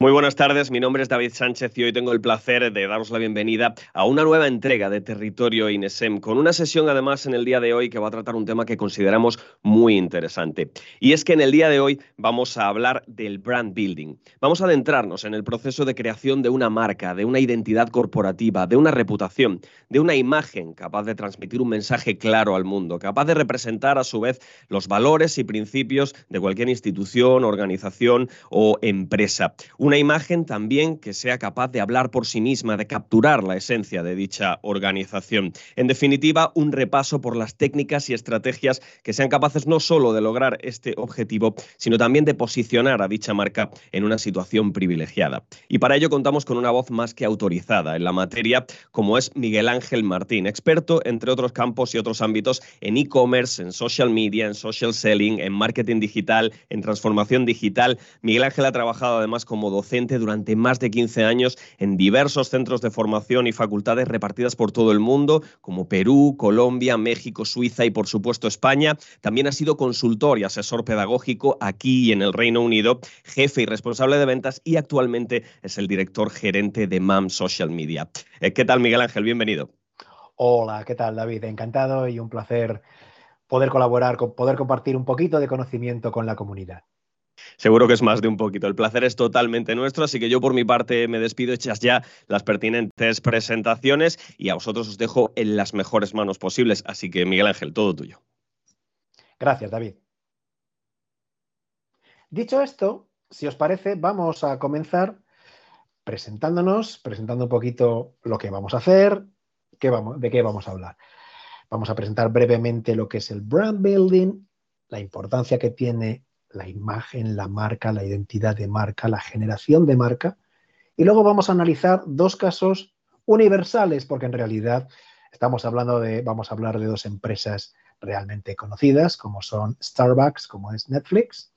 Muy buenas tardes, mi nombre es David Sánchez y hoy tengo el placer de daros la bienvenida a una nueva entrega de Territorio INESEM, con una sesión además en el día de hoy que va a tratar un tema que consideramos muy interesante. Y es que en el día de hoy vamos a hablar del brand building. Vamos a adentrarnos en el proceso de creación de una marca, de una identidad corporativa, de una reputación, de una imagen capaz de transmitir un mensaje claro al mundo, capaz de representar a su vez los valores y principios de cualquier institución, organización o empresa una imagen también que sea capaz de hablar por sí misma, de capturar la esencia de dicha organización. En definitiva, un repaso por las técnicas y estrategias que sean capaces no solo de lograr este objetivo, sino también de posicionar a dicha marca en una situación privilegiada. Y para ello contamos con una voz más que autorizada en la materia, como es Miguel Ángel Martín, experto entre otros campos y otros ámbitos en e-commerce, en social media, en social selling, en marketing digital, en transformación digital. Miguel Ángel ha trabajado además como docente durante más de 15 años en diversos centros de formación y facultades repartidas por todo el mundo, como Perú, Colombia, México, Suiza y por supuesto España. También ha sido consultor y asesor pedagógico aquí y en el Reino Unido, jefe y responsable de ventas y actualmente es el director gerente de MAM Social Media. Eh, ¿Qué tal, Miguel Ángel? Bienvenido. Hola, ¿qué tal, David? Encantado y un placer poder colaborar, poder compartir un poquito de conocimiento con la comunidad. Seguro que es más de un poquito. El placer es totalmente nuestro, así que yo por mi parte me despido, hechas ya las pertinentes presentaciones y a vosotros os dejo en las mejores manos posibles. Así que Miguel Ángel, todo tuyo. Gracias, David. Dicho esto, si os parece, vamos a comenzar presentándonos, presentando un poquito lo que vamos a hacer, qué vamos, de qué vamos a hablar. Vamos a presentar brevemente lo que es el brand building, la importancia que tiene la imagen, la marca, la identidad de marca, la generación de marca. Y luego vamos a analizar dos casos universales, porque en realidad estamos hablando de, vamos a hablar de dos empresas realmente conocidas, como son Starbucks, como es Netflix.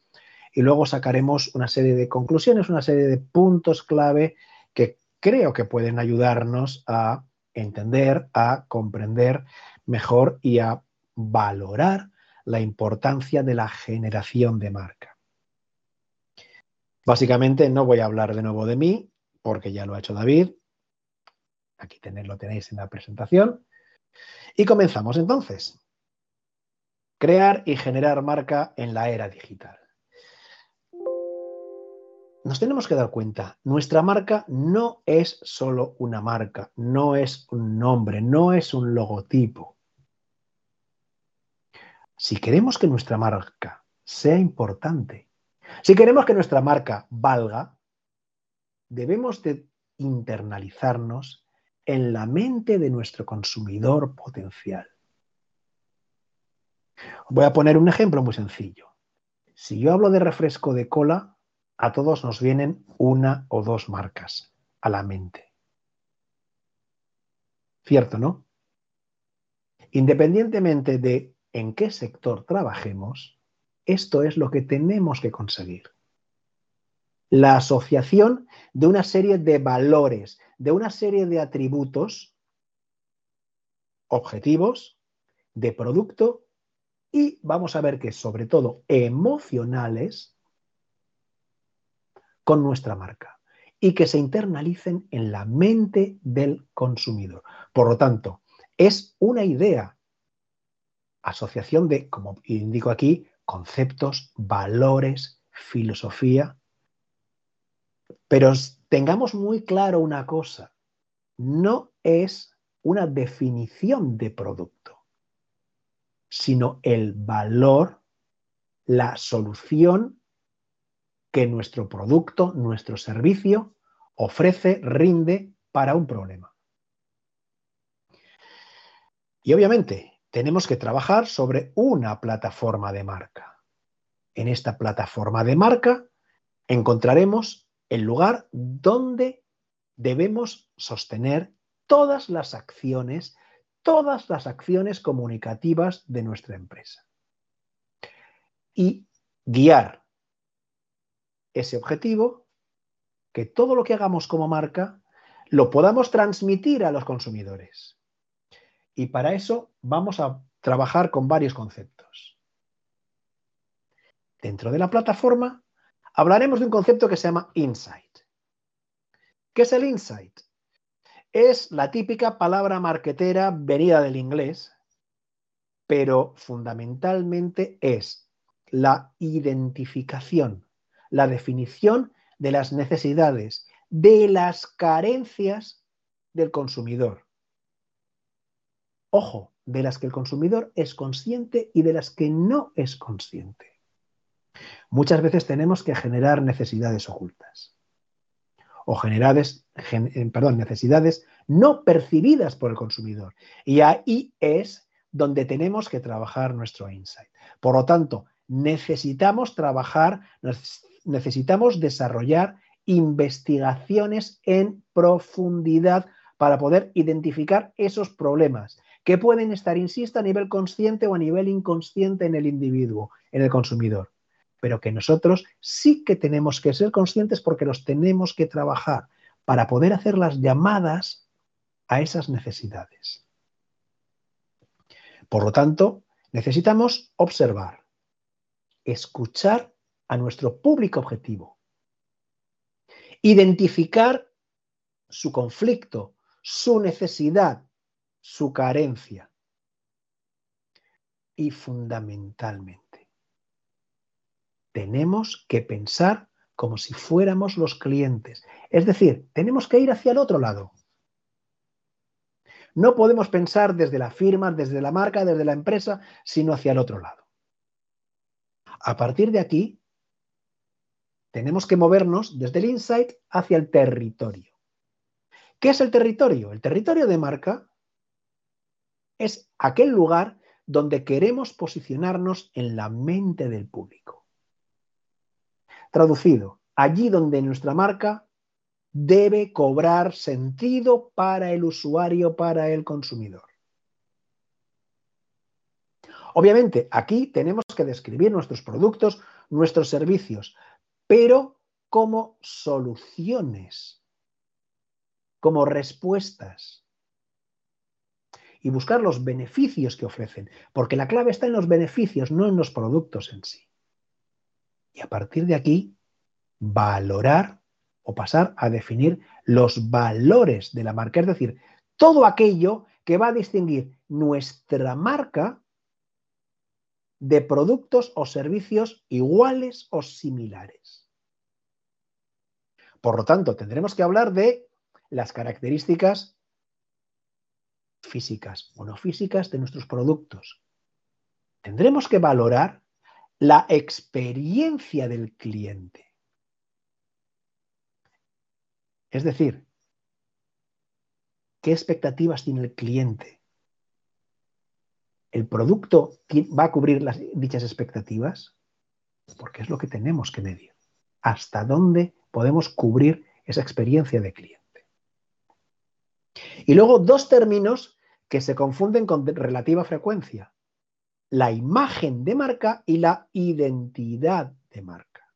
Y luego sacaremos una serie de conclusiones, una serie de puntos clave que creo que pueden ayudarnos a entender, a comprender mejor y a valorar la importancia de la generación de marca. Básicamente no voy a hablar de nuevo de mí, porque ya lo ha hecho David. Aquí lo tenéis en la presentación. Y comenzamos entonces. Crear y generar marca en la era digital. Nos tenemos que dar cuenta, nuestra marca no es solo una marca, no es un nombre, no es un logotipo. Si queremos que nuestra marca sea importante, si queremos que nuestra marca valga, debemos de internalizarnos en la mente de nuestro consumidor potencial. Voy a poner un ejemplo muy sencillo. Si yo hablo de refresco de cola, a todos nos vienen una o dos marcas a la mente. ¿Cierto, no? Independientemente de en qué sector trabajemos, esto es lo que tenemos que conseguir. La asociación de una serie de valores, de una serie de atributos objetivos de producto y vamos a ver que sobre todo emocionales con nuestra marca y que se internalicen en la mente del consumidor. Por lo tanto, es una idea asociación de, como indico aquí, conceptos, valores, filosofía. Pero tengamos muy claro una cosa, no es una definición de producto, sino el valor, la solución que nuestro producto, nuestro servicio ofrece, rinde para un problema. Y obviamente, tenemos que trabajar sobre una plataforma de marca. En esta plataforma de marca encontraremos el lugar donde debemos sostener todas las acciones, todas las acciones comunicativas de nuestra empresa. Y guiar ese objetivo, que todo lo que hagamos como marca lo podamos transmitir a los consumidores. Y para eso vamos a trabajar con varios conceptos. Dentro de la plataforma hablaremos de un concepto que se llama insight. ¿Qué es el insight? Es la típica palabra marquetera venida del inglés, pero fundamentalmente es la identificación, la definición de las necesidades, de las carencias del consumidor. Ojo, de las que el consumidor es consciente y de las que no es consciente. Muchas veces tenemos que generar necesidades ocultas o generades, eh, perdón, necesidades no percibidas por el consumidor. Y ahí es donde tenemos que trabajar nuestro insight. Por lo tanto, necesitamos trabajar, necesitamos desarrollar investigaciones en profundidad para poder identificar esos problemas que pueden estar, insisto, a nivel consciente o a nivel inconsciente en el individuo, en el consumidor pero que nosotros sí que tenemos que ser conscientes porque los tenemos que trabajar para poder hacer las llamadas a esas necesidades. Por lo tanto, necesitamos observar, escuchar a nuestro público objetivo, identificar su conflicto, su necesidad, su carencia y fundamentalmente tenemos que pensar como si fuéramos los clientes. Es decir, tenemos que ir hacia el otro lado. No podemos pensar desde la firma, desde la marca, desde la empresa, sino hacia el otro lado. A partir de aquí, tenemos que movernos desde el insight hacia el territorio. ¿Qué es el territorio? El territorio de marca es aquel lugar donde queremos posicionarnos en la mente del público. Traducido, allí donde nuestra marca debe cobrar sentido para el usuario, para el consumidor. Obviamente, aquí tenemos que describir nuestros productos, nuestros servicios, pero como soluciones, como respuestas. Y buscar los beneficios que ofrecen, porque la clave está en los beneficios, no en los productos en sí. Y a partir de aquí, valorar o pasar a definir los valores de la marca, es decir, todo aquello que va a distinguir nuestra marca de productos o servicios iguales o similares. Por lo tanto, tendremos que hablar de las características físicas o no físicas de nuestros productos. Tendremos que valorar la experiencia del cliente. Es decir, ¿qué expectativas tiene el cliente? ¿El producto va a cubrir las, dichas expectativas? Porque es lo que tenemos que medir. ¿Hasta dónde podemos cubrir esa experiencia de cliente? Y luego dos términos que se confunden con relativa frecuencia la imagen de marca y la identidad de marca.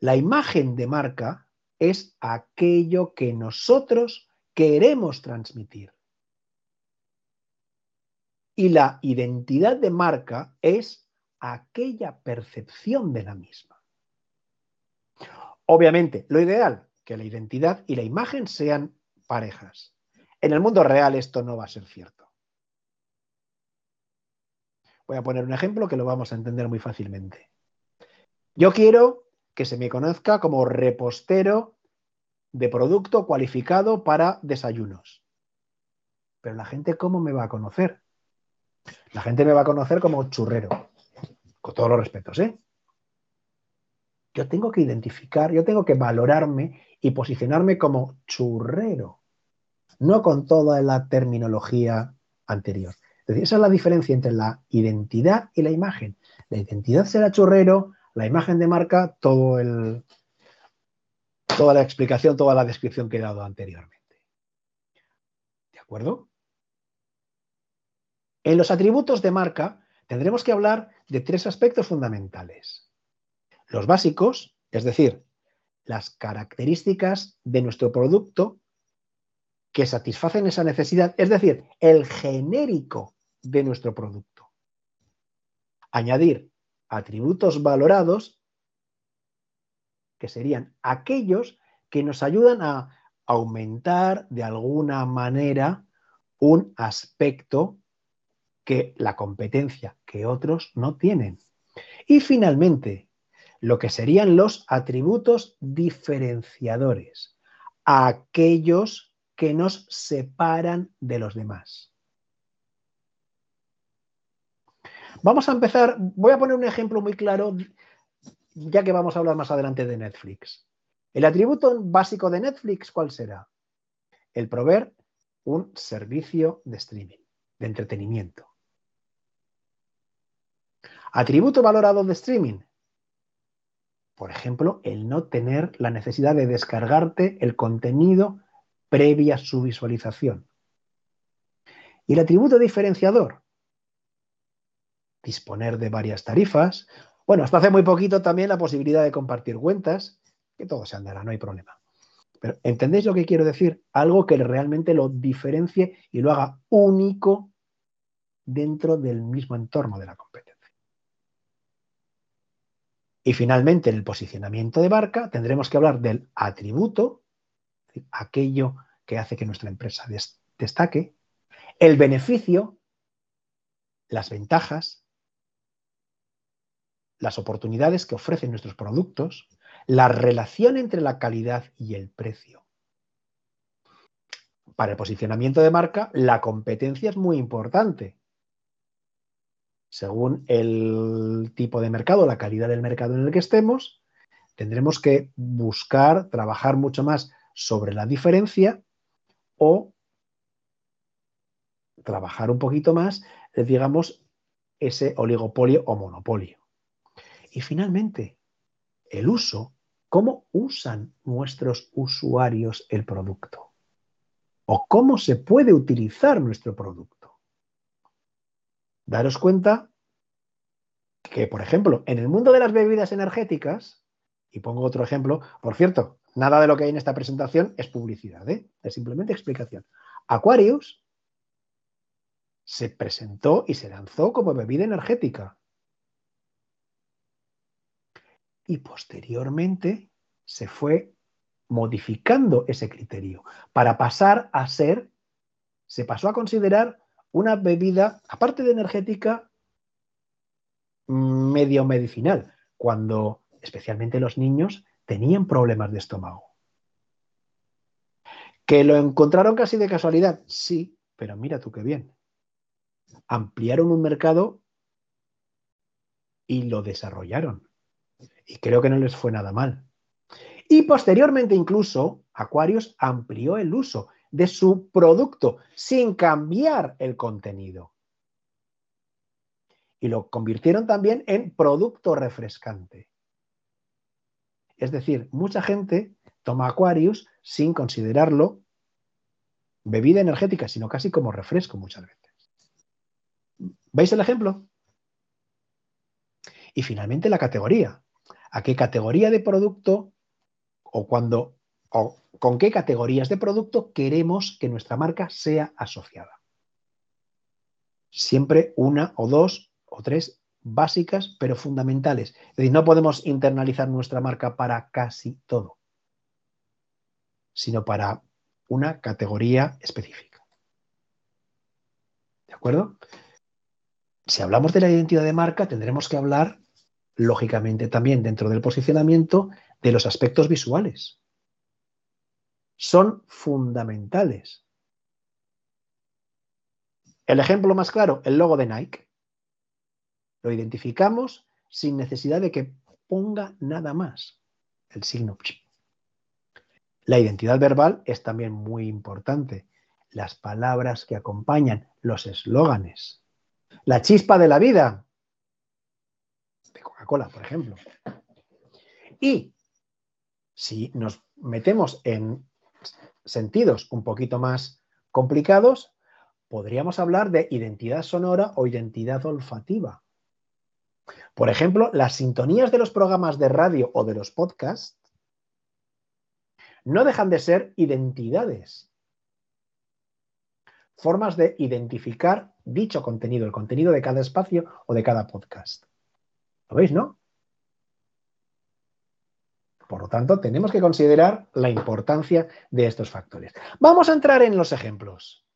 La imagen de marca es aquello que nosotros queremos transmitir. Y la identidad de marca es aquella percepción de la misma. Obviamente, lo ideal, que la identidad y la imagen sean parejas. En el mundo real esto no va a ser cierto. Voy a poner un ejemplo que lo vamos a entender muy fácilmente. Yo quiero que se me conozca como repostero de producto cualificado para desayunos. Pero la gente, ¿cómo me va a conocer? La gente me va a conocer como churrero, con todos los respetos, ¿eh? Yo tengo que identificar, yo tengo que valorarme y posicionarme como churrero, no con toda la terminología anterior esa es la diferencia entre la identidad y la imagen. La identidad será churrero, la imagen de marca, todo el, toda la explicación, toda la descripción que he dado anteriormente. ¿De acuerdo? En los atributos de marca tendremos que hablar de tres aspectos fundamentales. Los básicos, es decir, las características de nuestro producto que satisfacen esa necesidad, es decir, el genérico de nuestro producto. Añadir atributos valorados que serían aquellos que nos ayudan a aumentar de alguna manera un aspecto que la competencia que otros no tienen. Y finalmente, lo que serían los atributos diferenciadores, aquellos que nos separan de los demás. Vamos a empezar, voy a poner un ejemplo muy claro, ya que vamos a hablar más adelante de Netflix. El atributo básico de Netflix, ¿cuál será? El proveer un servicio de streaming, de entretenimiento. Atributo valorado de streaming. Por ejemplo, el no tener la necesidad de descargarte el contenido previa su visualización. Y el atributo diferenciador. Disponer de varias tarifas. Bueno, hasta hace muy poquito también la posibilidad de compartir cuentas, que todo se andará, no hay problema. Pero ¿entendéis lo que quiero decir? Algo que realmente lo diferencie y lo haga único dentro del mismo entorno de la competencia. Y finalmente, en el posicionamiento de marca tendremos que hablar del atributo, aquello que hace que nuestra empresa destaque, el beneficio, las ventajas, las oportunidades que ofrecen nuestros productos, la relación entre la calidad y el precio. Para el posicionamiento de marca, la competencia es muy importante. Según el tipo de mercado, la calidad del mercado en el que estemos, tendremos que buscar, trabajar mucho más sobre la diferencia o trabajar un poquito más, digamos, ese oligopolio o monopolio. Y finalmente, el uso cómo usan nuestros usuarios el producto o cómo se puede utilizar nuestro producto. Daros cuenta que, por ejemplo, en el mundo de las bebidas energéticas, y pongo otro ejemplo, por cierto, nada de lo que hay en esta presentación es publicidad, ¿eh? es simplemente explicación. Aquarius se presentó y se lanzó como bebida energética. y posteriormente se fue modificando ese criterio para pasar a ser, se pasó a considerar una bebida, aparte de energética, medio medicinal, cuando especialmente los niños tenían problemas de estómago. ¿Que lo encontraron casi de casualidad? Sí, pero mira tú qué bien. Ampliaron un mercado y lo desarrollaron. Y creo que no les fue nada mal. Y posteriormente incluso Aquarius amplió el uso de su producto sin cambiar el contenido. Y lo convirtieron también en producto refrescante. Es decir, mucha gente toma Aquarius sin considerarlo bebida energética, sino casi como refresco muchas veces. ¿Veis el ejemplo? Y finalmente la categoría a qué categoría de producto o cuando o con qué categorías de producto queremos que nuestra marca sea asociada. Siempre una o dos o tres básicas, pero fundamentales. Es decir, no podemos internalizar nuestra marca para casi todo, sino para una categoría específica. ¿De acuerdo? Si hablamos de la identidad de marca, tendremos que hablar lógicamente también dentro del posicionamiento de los aspectos visuales. Son fundamentales. El ejemplo más claro, el logo de Nike. Lo identificamos sin necesidad de que ponga nada más el signo. La identidad verbal es también muy importante. Las palabras que acompañan los eslóganes. La chispa de la vida, Coca-Cola, por ejemplo. Y si nos metemos en sentidos un poquito más complicados, podríamos hablar de identidad sonora o identidad olfativa. Por ejemplo, las sintonías de los programas de radio o de los podcasts no dejan de ser identidades, formas de identificar dicho contenido, el contenido de cada espacio o de cada podcast. ¿Lo veis, no? Por lo tanto, tenemos que considerar la importancia de estos factores. Vamos a entrar en los ejemplos.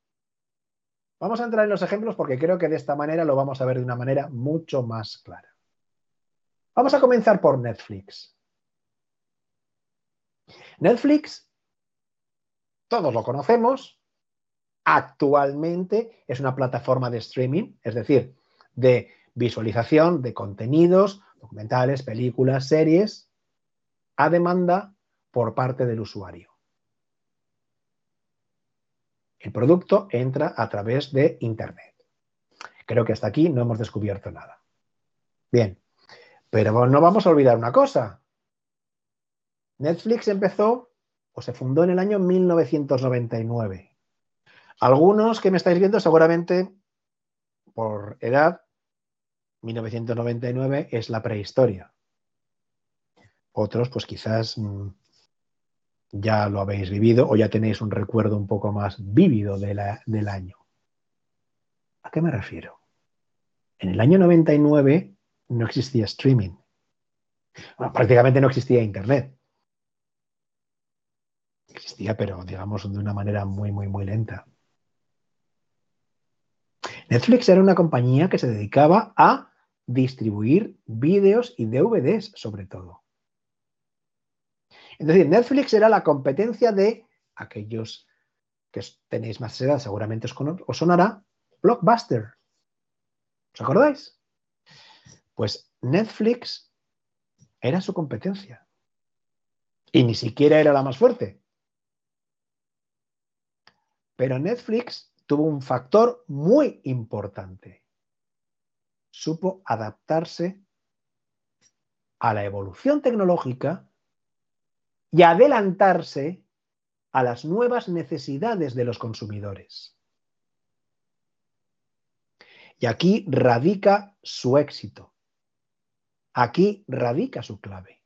Vamos a entrar en los ejemplos porque creo que de esta manera lo vamos a ver de una manera mucho más clara. Vamos a comenzar por Netflix. Netflix, todos lo conocemos, actualmente es una plataforma de streaming, es decir, de visualización de contenidos, documentales, películas, series, a demanda por parte del usuario. El producto entra a través de Internet. Creo que hasta aquí no hemos descubierto nada. Bien, pero no vamos a olvidar una cosa. Netflix empezó o se fundó en el año 1999. Algunos que me estáis viendo seguramente por edad, 1999 es la prehistoria. Otros, pues quizás mm, ya lo habéis vivido o ya tenéis un recuerdo un poco más vívido del año. ¿A qué me refiero? En el año 99 no existía streaming. prácticamente no existía Internet. Existía, pero digamos de una manera muy, muy, muy lenta. Netflix era una compañía que se dedicaba a distribuir vídeos y DVDs sobre todo. Es decir, Netflix era la competencia de aquellos que tenéis más edad, seguramente os, sonará, Blockbuster. ¿Os acordáis? Pues Netflix era su competencia. Y ni siquiera era la más fuerte. Pero Netflix tuvo un factor muy importante. Supo adaptarse a la evolución tecnológica y adelantarse a las nuevas necesidades de los consumidores. Y aquí radica su éxito. Aquí radica su clave.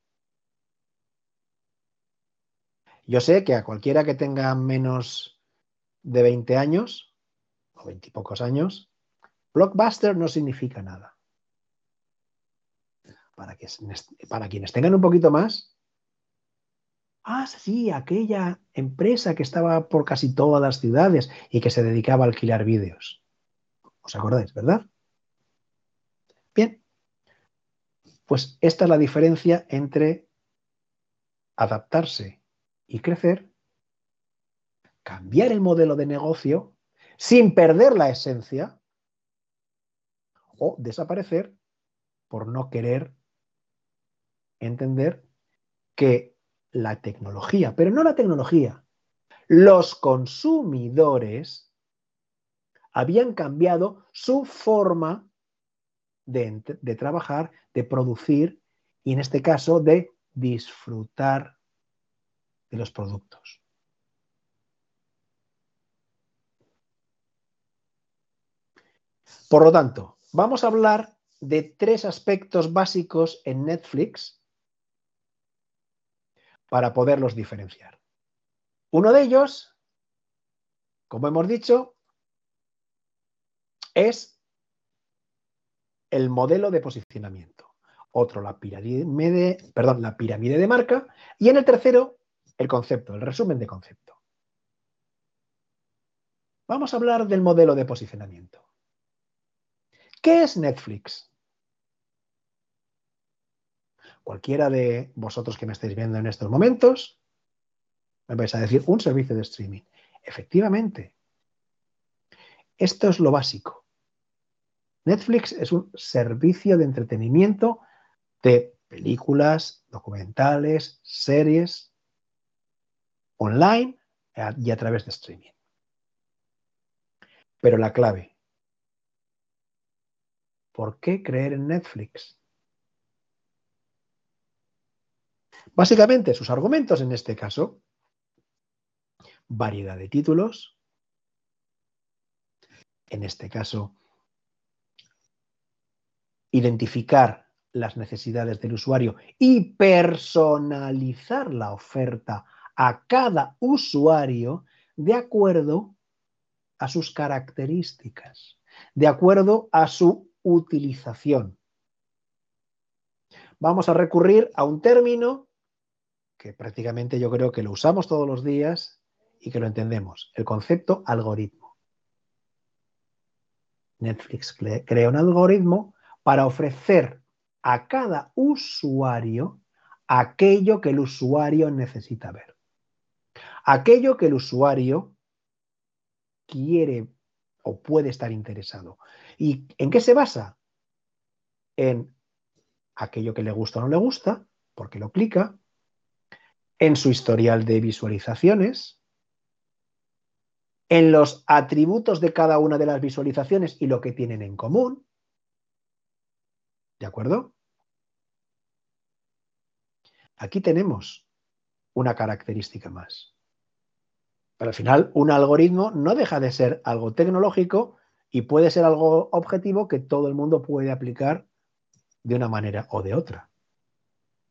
Yo sé que a cualquiera que tenga menos de 20 años, o 20 y pocos años, blockbuster no significa nada. Para, que, para quienes tengan un poquito más, Ah, sí, aquella empresa que estaba por casi todas las ciudades y que se dedicaba a alquilar vídeos. ¿Os acordáis, verdad? Bien. Pues esta es la diferencia entre adaptarse y crecer, cambiar el modelo de negocio sin perder la esencia o desaparecer por no querer entender que la tecnología, pero no la tecnología. Los consumidores habían cambiado su forma de, trabajar, de producir y en este caso de disfrutar de los productos. Por lo tanto, vamos a hablar de tres aspectos básicos en Netflix para poderlos diferenciar. Uno de ellos, como hemos dicho, es el modelo de posicionamiento. Otro, la pirámide, perdón, la pirámide de marca. Y en el tercero, el concepto, el resumen de concepto. Vamos a hablar del modelo de posicionamiento. ¿Qué es Netflix? cualquiera de vosotros que me estáis viendo en estos momentos, me vais a decir un servicio de streaming. Efectivamente, esto es lo básico. Netflix es un servicio de entretenimiento de películas, documentales, series, online y a través de streaming. Pero la clave, ¿por qué creer en Netflix? Básicamente, sus argumentos en este caso, variedad de títulos, en este caso, identificar las necesidades del usuario y personalizar la oferta a cada usuario de acuerdo a sus características, de acuerdo a su utilización. Vamos a recurrir a un término que prácticamente yo creo que lo usamos todos los días y que lo entendemos, el concepto algoritmo. Netflix crea un algoritmo para ofrecer a cada usuario aquello que el usuario necesita ver. Aquello que el usuario quiere o puede estar interesado. ¿Y en qué se basa? En aquello que le gusta o no le gusta, porque lo clica, en su historial de visualizaciones, en los atributos de cada una de las visualizaciones y lo que tienen en común. ¿De acuerdo? Aquí tenemos una característica más. Pero al final, un algoritmo no deja de ser algo tecnológico y puede ser algo objetivo que todo el mundo puede aplicar de una manera o de otra.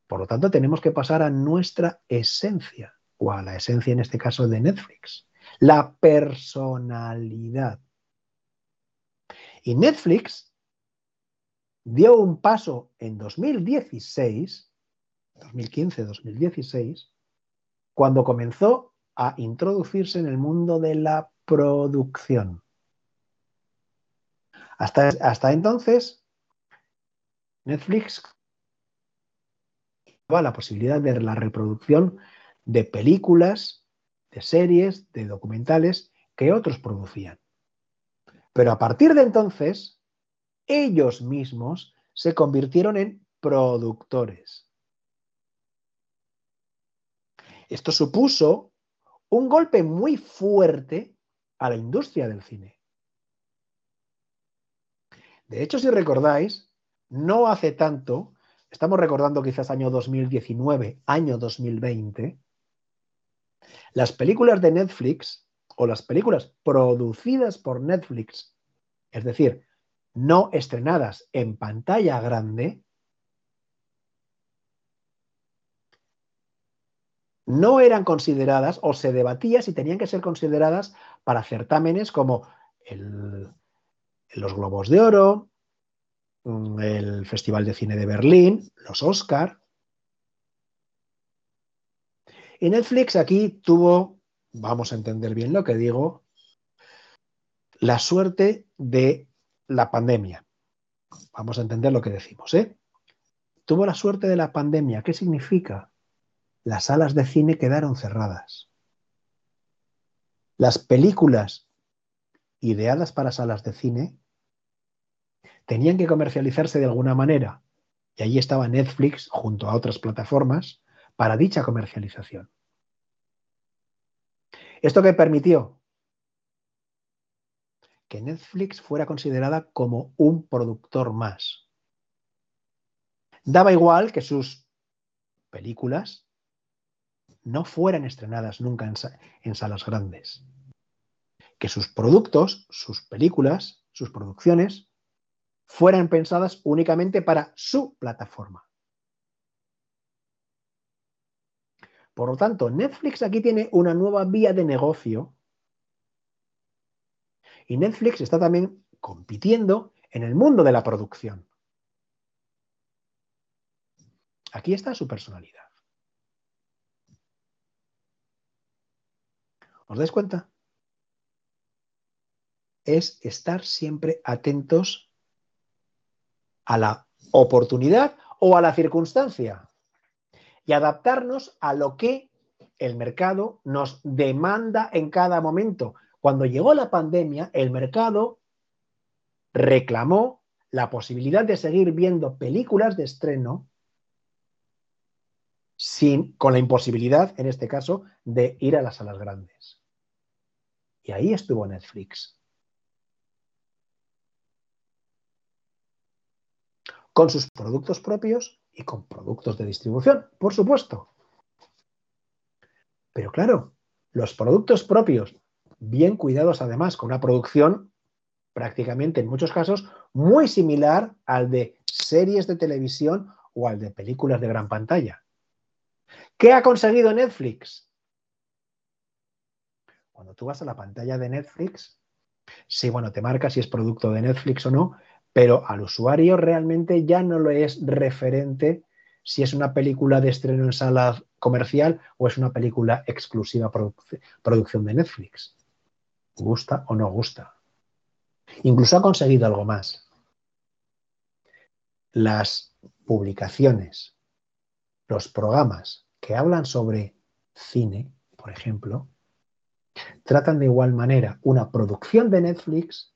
Por lo tanto, tenemos que pasar a nuestra esencia, o a la esencia en este caso de Netflix, la personalidad. Y Netflix dio un paso en 2016, 2015-2016, cuando comenzó a introducirse en el mundo de la producción. Hasta, hasta entonces, Netflix la posibilidad de la reproducción de películas, de series, de documentales que otros producían. Pero a partir de entonces, ellos mismos se convirtieron en productores. Esto supuso un golpe muy fuerte a la industria del cine. De hecho, si recordáis, no hace tanto, estamos recordando quizás año 2019, año 2020, las películas de Netflix o las películas producidas por Netflix, es decir, no estrenadas en pantalla grande, no eran consideradas o se debatía si tenían que ser consideradas para certámenes como los Globos de Oro, mm, el Festival de Cine de Berlín, los Oscar. Y Netflix aquí tuvo, vamos a entender bien lo que digo, la suerte de la pandemia. Vamos a entender lo que decimos, ¿eh? Tuvo la suerte de la pandemia. ¿Qué significa? las salas de cine quedaron cerradas. Las películas ideadas para salas de cine tenían que comercializarse de alguna manera. Y allí estaba Netflix junto a otras plataformas para dicha comercialización. ¿Esto qué permitió? Que Netflix fuera considerada como un productor más. Daba igual que sus películas no fueran estrenadas nunca en, salas grandes. Que sus productos, sus películas, sus producciones, fueran pensadas únicamente para su plataforma. Por lo tanto, Netflix aquí tiene una nueva vía de negocio y Netflix está también compitiendo en el mundo de la producción. Aquí está su personalidad. ¿Os dais cuenta? Es estar siempre atentos a la oportunidad o a la circunstancia y adaptarnos a lo que el mercado nos demanda en cada momento. Cuando llegó la pandemia, el mercado reclamó la posibilidad de seguir viendo películas de estreno sin, con la imposibilidad, en este caso, de ir a las salas grandes. Y ahí estuvo Netflix. Con sus productos propios y con productos de distribución, por supuesto. Pero claro, los productos propios, bien cuidados además, con una producción prácticamente en muchos casos muy similar al de series de televisión o al de películas de gran pantalla. ¿Qué ha conseguido Netflix? Cuando tú vas a la pantalla de Netflix, sí, bueno, te marca si es producto de Netflix o no, pero al usuario realmente ya no lo es referente si es una película de estreno en sala comercial o es una película exclusiva producción de Netflix. Gusta o no gusta. Incluso ha conseguido algo más. Las publicaciones, los programas que hablan sobre cine, por ejemplo, tratan de igual manera una producción de Netflix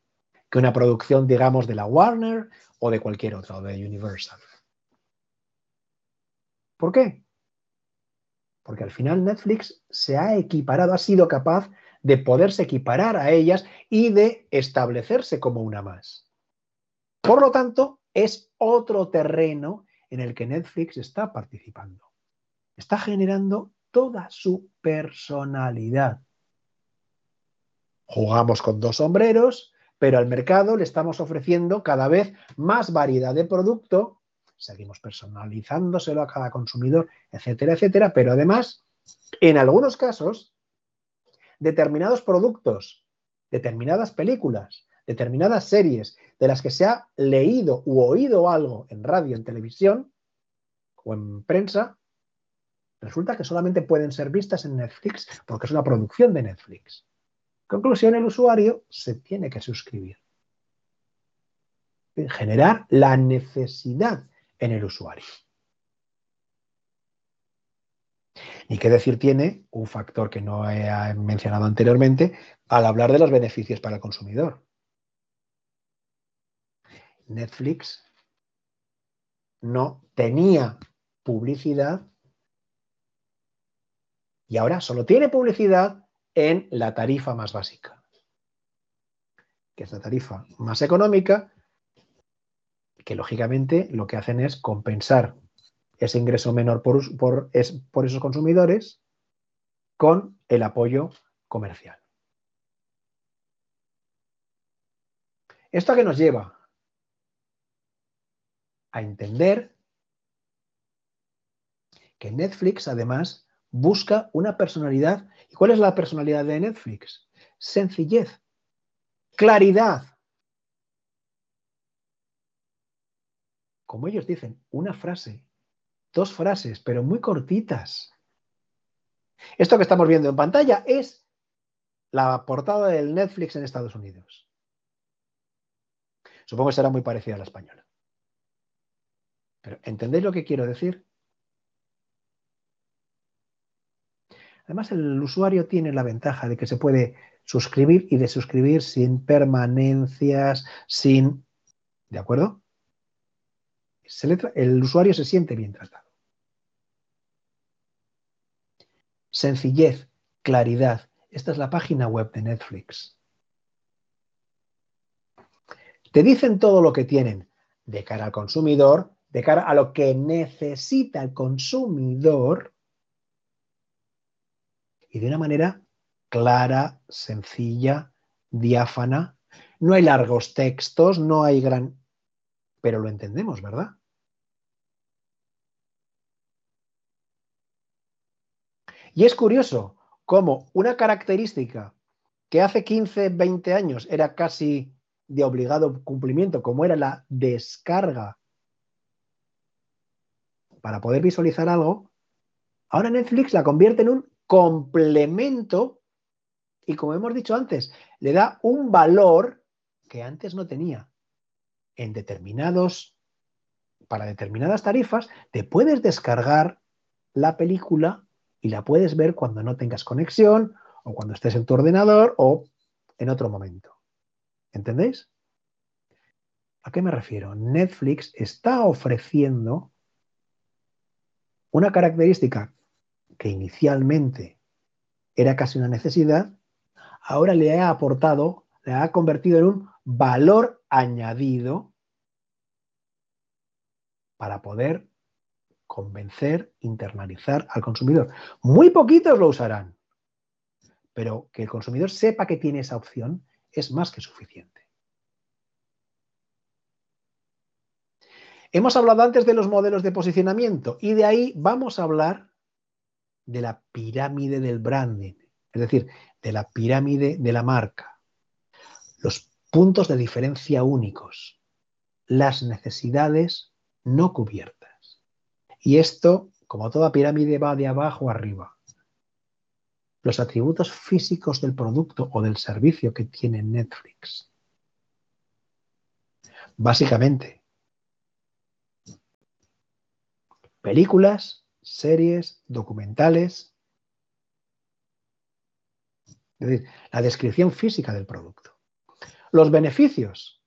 que una producción, digamos, de la Warner o de cualquier otra, o de Universal. ¿Por qué? Porque al final Netflix se ha equiparado, ha sido capaz de poderse equiparar a ellas y de establecerse como una más. Por lo tanto, es otro terreno en el que Netflix está participando. Está generando toda su personalidad. Jugamos con dos sombreros, pero al mercado le estamos ofreciendo cada vez más variedad de producto, seguimos personalizándoselo a cada consumidor, etcétera, etcétera, pero además, en algunos casos, determinados productos, determinadas películas, determinadas series de las que se ha leído u oído algo en radio, en televisión o en prensa, resulta que solamente pueden ser vistas en Netflix porque es una producción de Netflix. Conclusión, el usuario se tiene que suscribir. Generar la necesidad en el usuario. Y qué decir tiene un factor que no he mencionado anteriormente al hablar de los beneficios para el consumidor. Netflix no tenía publicidad y ahora solo tiene publicidad en la tarifa más básica, que es la tarifa más económica, que lógicamente lo que hacen es compensar ese ingreso menor por, por, esos consumidores con el apoyo comercial. ¿Esto a qué nos lleva? A entender que Netflix además busca una personalidad. ¿Y cuál es la personalidad de Netflix? Sencillez, claridad. Como ellos dicen, una frase, dos frases, pero muy cortitas. Esto que estamos viendo en pantalla es la portada del Netflix en Estados Unidos. Supongo que será muy parecida a la española. Pero ¿entendéis lo que quiero decir? Además, el usuario tiene la ventaja de que se puede suscribir y desuscribir sin permanencias, sin... ¿De acuerdo? El usuario se siente bien tratado. Sencillez, claridad. Esta es la página web de Netflix. Te dicen todo lo que tienen de cara al consumidor, de cara a lo que necesita el consumidor y de una manera clara, sencilla, diáfana. No hay largos textos, no hay gran... Pero lo entendemos, ¿verdad? Y es curioso cómo una característica que hace 15, 20 años era casi de obligado cumplimiento, como era la descarga para poder visualizar algo, ahora Netflix la convierte en un complemento y como hemos dicho antes, le da un valor que antes no tenía. En determinados, para determinadas tarifas, te puedes descargar la película y la puedes ver cuando no tengas conexión o cuando estés en tu ordenador o en otro momento. ¿Entendéis? ¿A qué me refiero? Netflix está ofreciendo una característica que inicialmente era casi una necesidad, ahora le ha aportado, le ha convertido en un valor añadido para poder convencer, internalizar al consumidor. Muy poquitos lo usarán, pero que el consumidor sepa que tiene esa opción es más que suficiente. Hemos hablado antes de los modelos de posicionamiento y de ahí vamos a hablar de la pirámide del branding, es decir, de la pirámide de la marca. Los puntos de diferencia únicos, las necesidades no cubiertas. Y esto como toda pirámide va de abajo arriba. Los atributos físicos del producto o del servicio que tiene Netflix. Básicamente, películas, series, documentales. Es decir, la descripción física del producto. Los beneficios.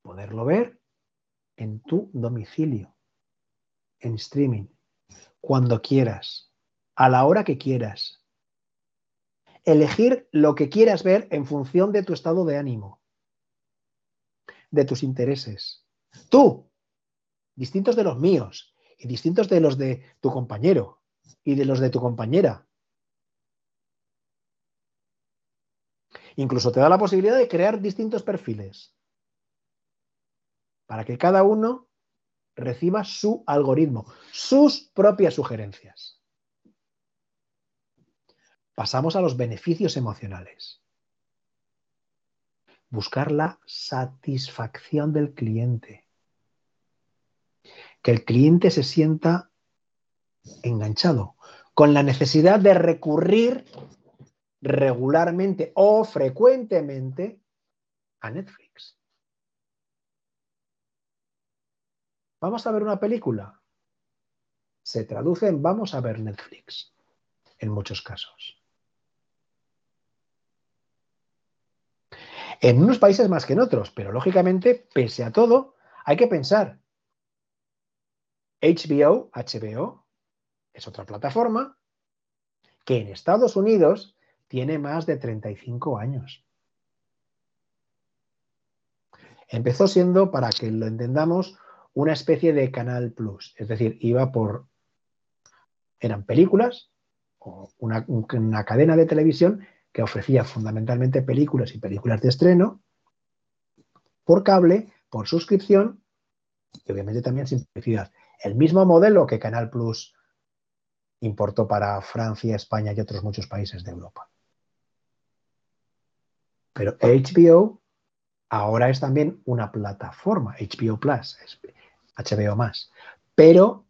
Poderlo ver en tu domicilio, en streaming, cuando quieras, a la hora que quieras. Elegir lo que quieras ver en función de tu estado de ánimo, de tus intereses. Tú, distintos de los míos y distintos de los de tu compañero y de los de tu compañera. Incluso te da la posibilidad de crear distintos perfiles para que cada uno reciba su algoritmo, sus propias sugerencias. Pasamos a los beneficios emocionales. Buscar la satisfacción del cliente. Que el cliente se sienta enganchado, con la necesidad de recurrir regularmente o frecuentemente a Netflix. ¿Vamos a ver una película? Se traduce en vamos a ver Netflix, en muchos casos. En unos países más que en otros, pero lógicamente, pese a todo, hay que pensar. HBO, HBO, es otra plataforma que en Estados Unidos tiene más de 35 años. Empezó siendo, para que lo entendamos, una especie de Canal Plus. Es decir, iba por. Eran películas o una, una cadena de televisión que ofrecía fundamentalmente películas y películas de estreno por cable, por suscripción y obviamente también sin publicidad. El mismo modelo que Canal Plus importó para Francia, España y otros muchos países de Europa. Pero HBO ahora es también una plataforma, HBO Plus, HBO más. Pero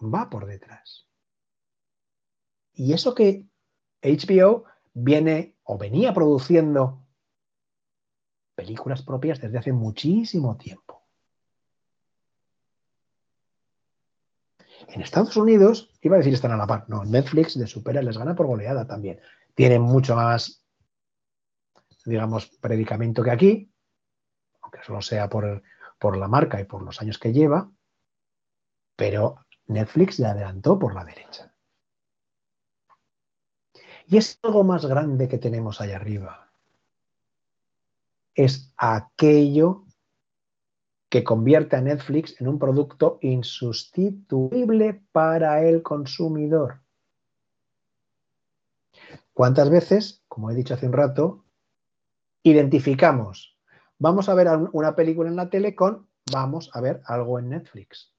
va por detrás. Y eso que HBO viene o venía produciendo películas propias desde hace muchísimo tiempo. En Estados Unidos, iba a decir están a la par, no, Netflix de supera, les gana por goleada también. Tienen mucho más, digamos, predicamento que aquí, aunque solo sea por, por la marca y por los años que lleva, pero Netflix le adelantó por la derecha. Y es algo más grande que tenemos ahí arriba. Es aquello que convierte a Netflix en un producto insustituible para el consumidor. ¿Cuántas veces, como he dicho hace un rato, identificamos Vamos a ver una película en la tele con vamos a ver algo en Netflix.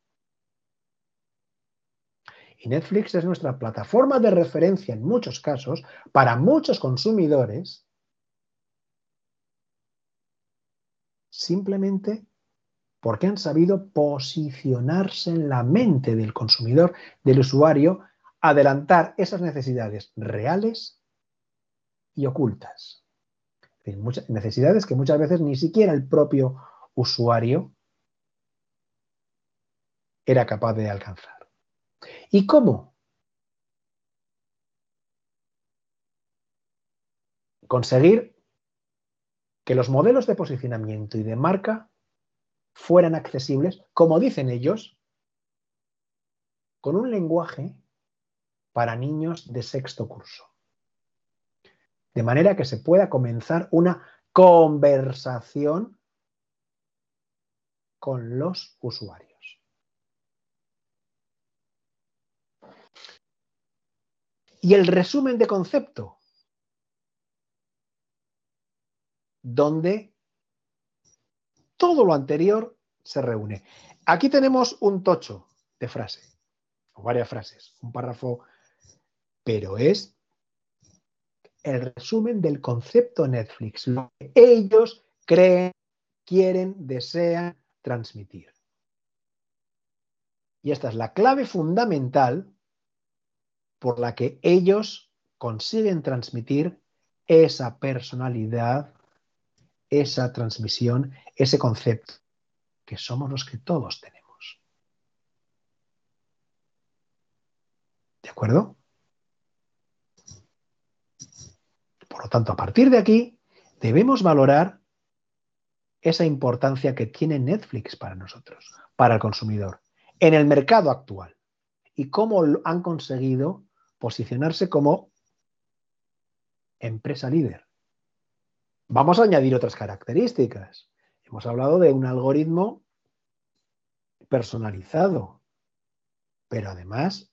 Y Netflix es nuestra plataforma de referencia en muchos casos para muchos consumidores simplemente porque han sabido posicionarse en la mente del consumidor, del usuario, adelantar esas necesidades reales y ocultas muchas necesidades que muchas veces ni siquiera el propio usuario era capaz de alcanzar. ¿Y cómo? Conseguir que los modelos de posicionamiento y de marca fueran accesibles, como dicen ellos, con un lenguaje para niños de sexto curso de manera que se pueda comenzar una conversación con los usuarios. Y el resumen de concepto, donde todo lo anterior se reúne. Aquí tenemos un tocho de frase, o varias frases, un párrafo, pero es el resumen del concepto Netflix, lo que ellos creen, quieren, desean transmitir. Y esta es la clave fundamental por la que ellos consiguen transmitir esa personalidad, esa transmisión, ese concepto, que somos los que todos tenemos. ¿De acuerdo? Por lo tanto, a partir de aquí, debemos valorar esa importancia que tiene Netflix para nosotros, para el consumidor, en el mercado actual y cómo han conseguido posicionarse como empresa líder. Vamos a añadir otras características. Hemos hablado de un algoritmo personalizado, pero además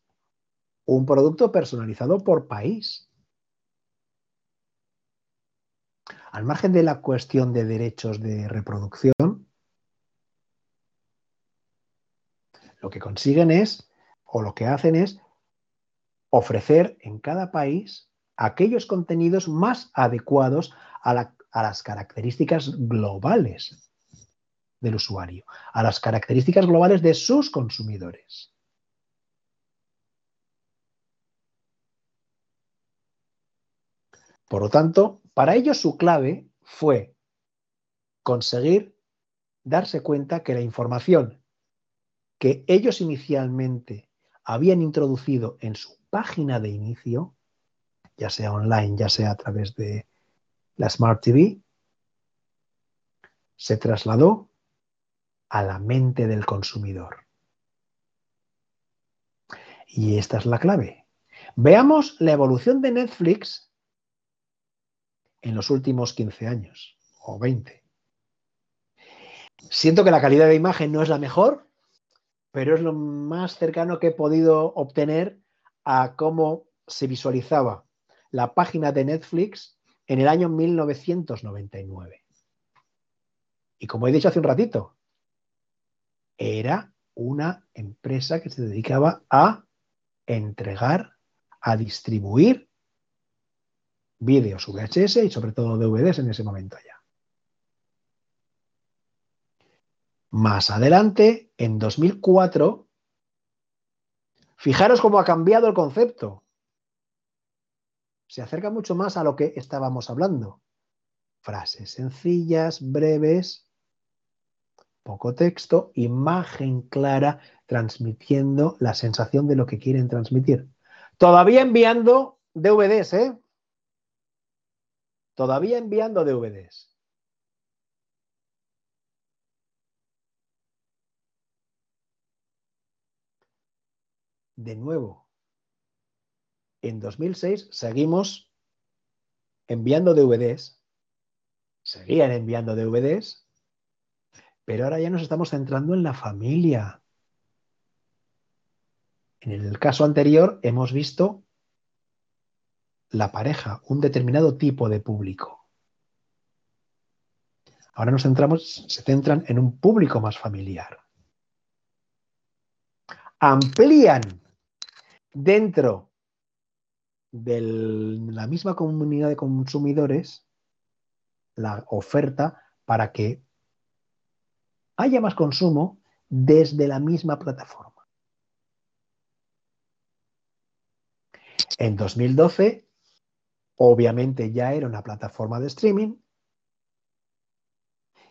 un producto personalizado por país. Al margen de la cuestión de derechos de reproducción, lo que consiguen es, o lo que hacen es, ofrecer en cada país aquellos contenidos más adecuados a, las características globales del usuario, a las características globales de sus consumidores. Por lo tanto, para ellos su clave fue conseguir darse cuenta que la información que ellos inicialmente habían introducido en su página de inicio, ya sea online, ya sea a través de la Smart TV, se trasladó a la mente del consumidor. Y esta es la clave. Veamos la evolución de Netflix en los últimos 15 años o 20. Siento que la calidad de imagen no es la mejor, pero es lo más cercano que he podido obtener a cómo se visualizaba la página de Netflix en el año 1999. Y como he dicho hace un ratito, era una empresa que se dedicaba a entregar, a distribuir vídeos VHS y sobre todo DVDs en ese momento ya. Más adelante, en 2004, Fijaros cómo ha cambiado el concepto. Se acerca mucho más a lo que estábamos hablando. Frases sencillas, breves, poco texto, imagen clara, transmitiendo la sensación de lo que quieren transmitir. Todavía enviando DVDs, ¿eh? Todavía enviando DVDs. de nuevo. En 2006 seguimos enviando DVDs, seguían enviando DVDs, pero ahora ya nos estamos centrando en la familia. En el caso anterior hemos visto la pareja, un determinado tipo de público. Ahora nos centramos, se centran en un público más familiar. Amplían dentro de la misma comunidad de consumidores la oferta para que haya más consumo desde la misma plataforma. En 2012, obviamente ya era una plataforma de streaming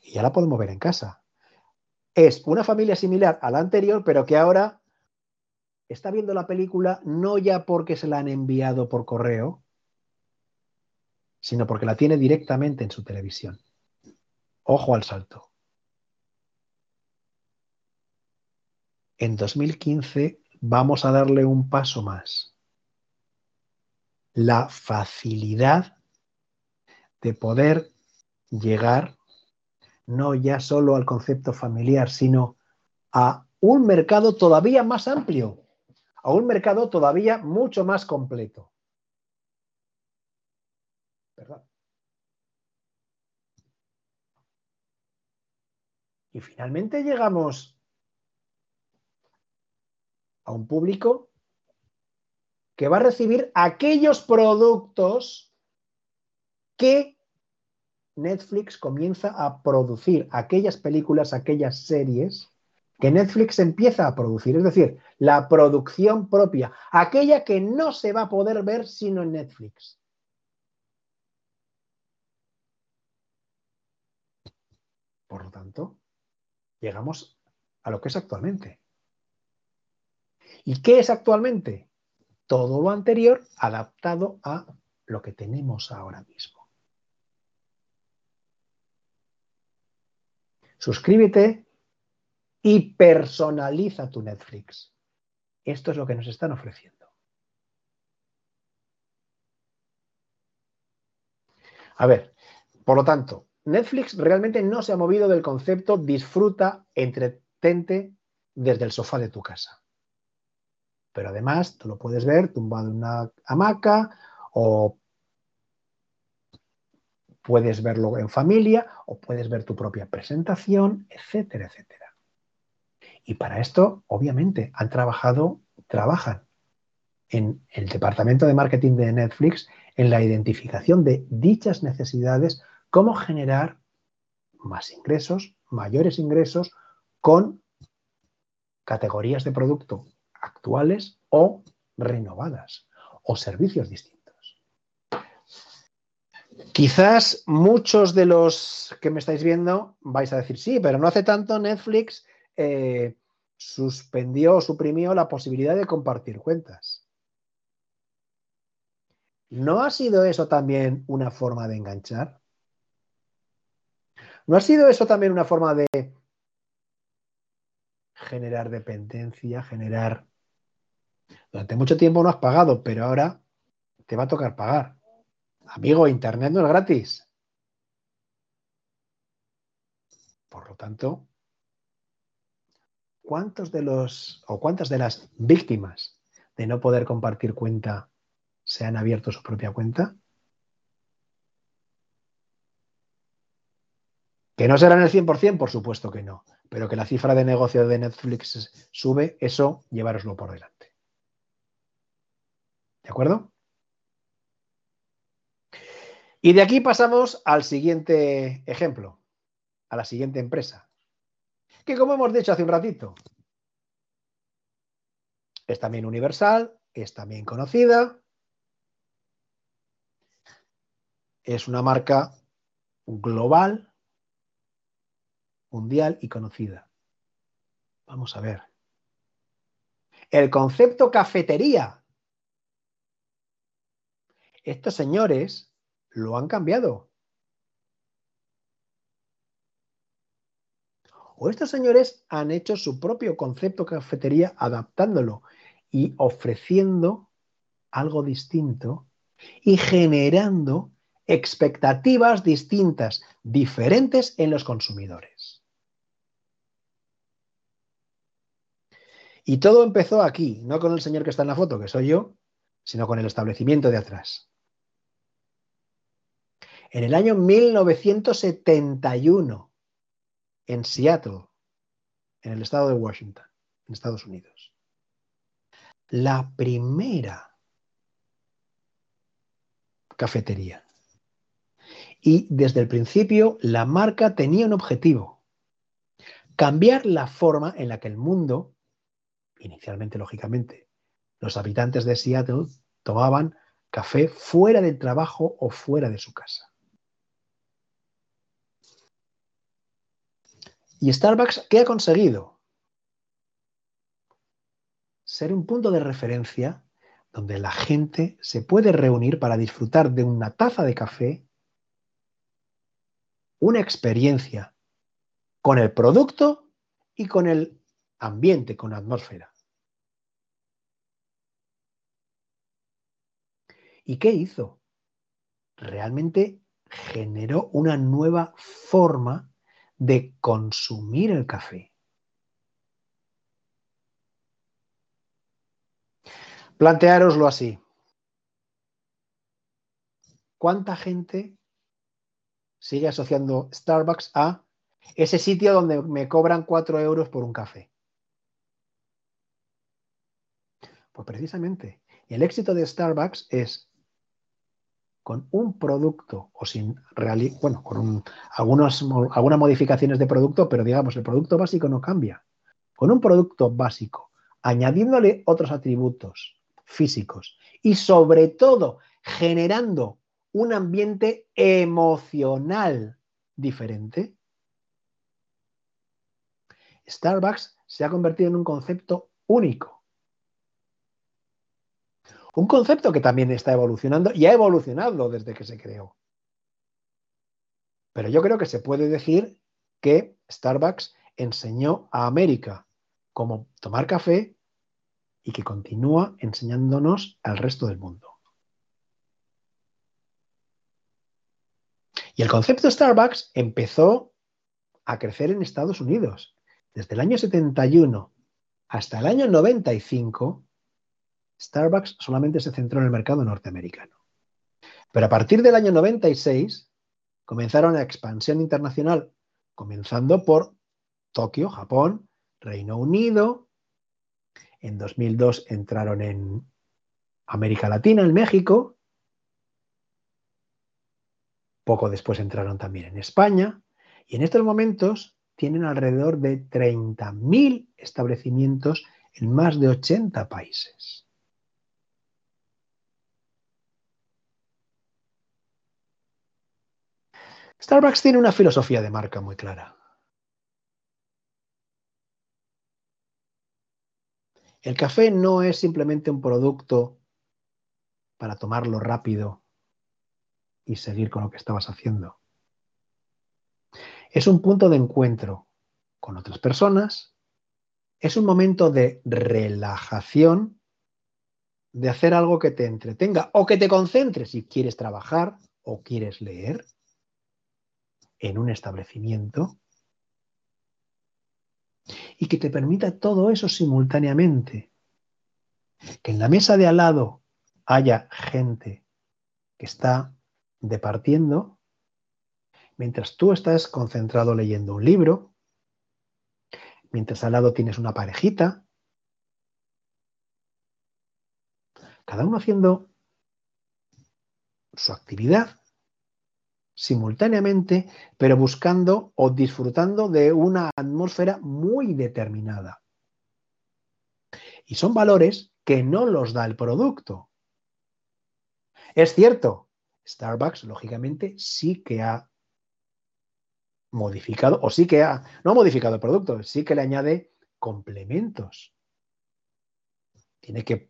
y ya la podemos ver en casa. Es una familia similar a la anterior, pero que ahora está viendo la película no ya porque se la han enviado por correo, sino porque la tiene directamente en su televisión. Ojo al salto. En 2015 vamos a darle un paso más. La facilidad de poder llegar no ya solo al concepto familiar, sino a un mercado todavía más amplio, a un mercado todavía mucho más completo. Y finalmente llegamos a un público que va a recibir aquellos productos que Netflix comienza a producir, aquellas películas, aquellas series que Netflix empieza a producir, es decir, la producción propia, aquella que no se va a poder ver sino en Netflix. Por lo tanto, llegamos a lo que es actualmente. ¿Y qué es actualmente? Todo lo anterior adaptado a lo que tenemos ahora mismo. Suscríbete y personaliza tu Netflix. Esto es lo que nos están ofreciendo. A ver, por lo tanto, Netflix realmente no se ha movido del concepto disfruta, entretente desde el sofá de tu casa. Pero además tú lo puedes ver tumbado en una hamaca o puedes verlo en familia o puedes ver tu propia presentación, etcétera, etcétera. Y para esto, obviamente, han trabajado, trabajan en el departamento de marketing de Netflix en la identificación de dichas necesidades cómo generar más ingresos, mayores ingresos con categorías de producto actuales o renovadas o servicios distintos. Quizás muchos de los que me estáis viendo vais a decir, sí, pero no hace tanto Netflix eh, suspendió o suprimió la posibilidad de compartir cuentas. ¿No ha sido eso también una forma de enganchar? ¿No ha sido eso también una forma de generar dependencia, generar... Durante mucho tiempo no has pagado, pero ahora te va a tocar pagar. Amigo, Internet no es gratis. Por lo tanto, ¿cuántos de los o cuántas de las víctimas de no poder compartir cuenta se han abierto su propia cuenta? ¿Que no serán el 100%? Por supuesto que no. Pero que la cifra de negocio de Netflix sube, eso llevároslo por delante. ¿De acuerdo? Y de aquí pasamos al siguiente ejemplo, a la siguiente empresa, que como hemos dicho hace un ratito, es también universal, es también conocida, es una marca global, mundial y conocida. Vamos a ver. El concepto cafetería. Estos señores lo han cambiado. O estos señores han hecho su propio concepto cafetería adaptándolo y ofreciendo algo distinto y generando expectativas distintas, diferentes en los consumidores. Y todo empezó aquí, no con el señor que está en la foto, que soy yo, sino con el establecimiento de atrás. En el año 1971, en Seattle, en el estado de Washington, en Estados Unidos. La primera cafetería. Y desde el principio la marca tenía un objetivo, cambiar la forma en la que el mundo inicialmente, lógicamente, los habitantes de Seattle tomaban café fuera del trabajo o fuera de su casa. ¿Y Starbucks qué ha conseguido? Ser un punto de referencia donde la gente se puede reunir para disfrutar de una taza de café, una experiencia con el producto y con el ambiente, con la atmósfera. ¿Y qué hizo? Realmente generó una nueva forma de consumir el café. Planteároslo así. ¿Cuánta gente sigue asociando Starbucks a ese sitio donde me cobran cuatro euros por un café? Pues precisamente, el éxito de Starbucks es con un producto o sin bueno, con algunas modificaciones de producto, pero digamos, el producto básico no cambia. con un producto básico, añadiéndole otros atributos físicos y sobre todo generando un ambiente emocional diferente, Starbucks se ha convertido en un concepto único. Un concepto que también está evolucionando y ha evolucionado desde que se creó. Pero yo creo que se puede decir que Starbucks enseñó a América cómo tomar café y que continúa enseñándonos al resto del mundo. Y el concepto Starbucks empezó a crecer en Estados Unidos. Desde el año 71 hasta el año 95, Starbucks solamente se centró en el mercado norteamericano. Pero a partir del año 96 comenzaron la expansión internacional, comenzando por Tokio, Japón, Reino Unido. En 2002 entraron en América Latina, en México. Poco después entraron también en España. Y en estos momentos tienen alrededor de 30.000 establecimientos en más de 80 países. Starbucks tiene una filosofía de marca muy clara. El café no es simplemente un producto para tomarlo rápido y seguir con lo que estabas haciendo. Es un punto de encuentro con otras personas, es un momento de relajación, de hacer algo que te entretenga o que te concentre si quieres trabajar o quieres leer en un establecimiento y que te permita todo eso simultáneamente. Que en la mesa de al lado haya gente que está departiendo, mientras tú estás concentrado leyendo un libro, mientras al lado tienes una parejita, cada uno haciendo su actividad simultáneamente, pero buscando o disfrutando de una atmósfera muy determinada. Y son valores que no los da el producto. Es cierto, Starbucks, lógicamente, sí que ha modificado, o sí que ha, no ha modificado el producto, sí que le añade complementos. Tiene que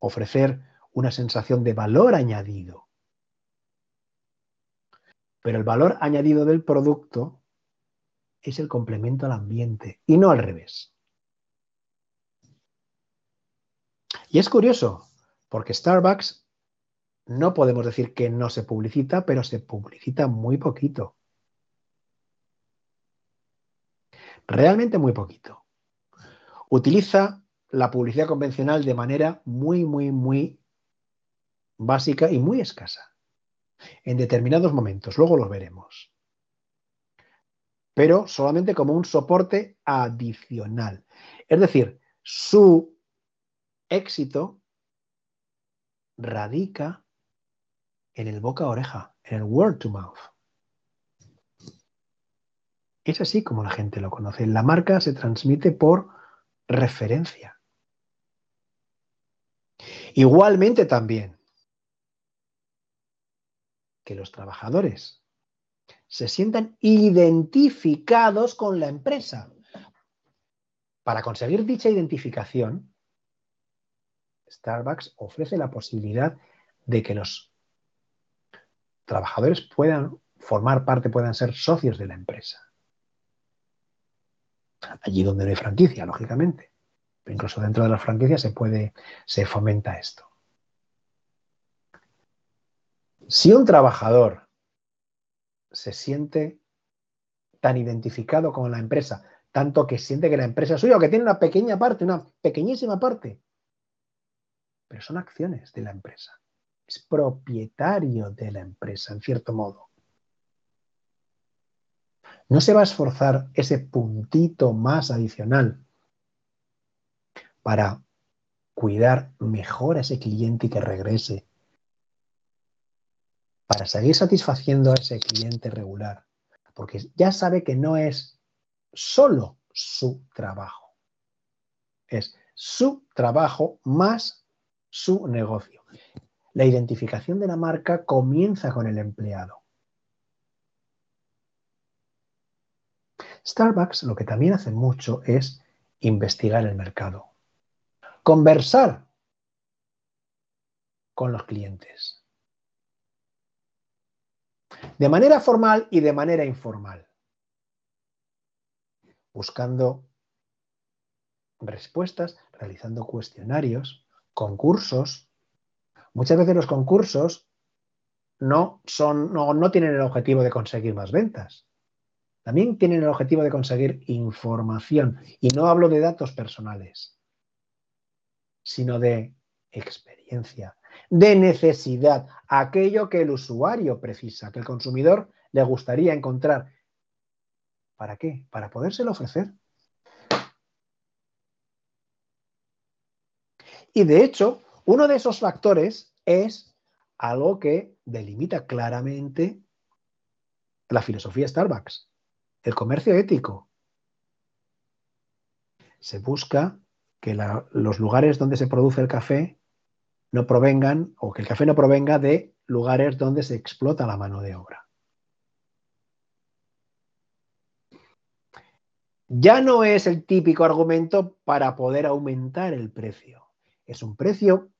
ofrecer una sensación de valor añadido. Pero el valor añadido del producto es el complemento al ambiente y no al revés. Y es curioso, porque Starbucks no podemos decir que no se publicita, pero se publicita muy poquito. Realmente muy poquito. Utiliza la publicidad convencional de manera muy, muy, muy básica y muy escasa en determinados momentos, luego los veremos. Pero solamente como un soporte adicional. Es decir, su éxito radica en el boca a oreja, en el word to mouth. Es así como la gente lo conoce. La marca se transmite por referencia. Igualmente también, que los trabajadores se sientan identificados con la empresa. Para conseguir dicha identificación, Starbucks ofrece la posibilidad de que los trabajadores puedan formar parte, puedan ser socios de la empresa. Allí donde no hay franquicia, lógicamente. Pero incluso dentro de las franquicias se puede, se fomenta esto. Si un trabajador se siente tan identificado con la empresa, tanto que siente que la empresa es suya, o que tiene una pequeña parte, una pequeñísima parte, pero son acciones de la empresa. Es propietario de la empresa, en cierto modo. No se va a esforzar ese puntito más adicional para cuidar mejor a ese cliente y que regrese para seguir satisfaciendo a ese cliente regular, porque ya sabe que no es solo su trabajo, es su trabajo más su negocio. La identificación de la marca comienza con el empleado. Starbucks lo que también hace mucho es investigar el mercado, conversar con los clientes, de manera formal y de manera informal, buscando respuestas, realizando cuestionarios, concursos. Muchas veces los concursos no, son, no, no tienen el objetivo de conseguir más ventas. También tienen el objetivo de conseguir información. Y no hablo de datos personales, sino de experiencia, de necesidad, aquello que el usuario precisa, que el consumidor le gustaría encontrar. ¿Para qué? Para podérselo ofrecer. Y de hecho, uno de esos factores es algo que delimita claramente la filosofía Starbucks, el comercio ético. Se busca que los lugares donde se produce el café no provengan, o que el café no provenga de lugares donde se explota la mano de obra. Ya no es el típico argumento para poder aumentar el precio es un precio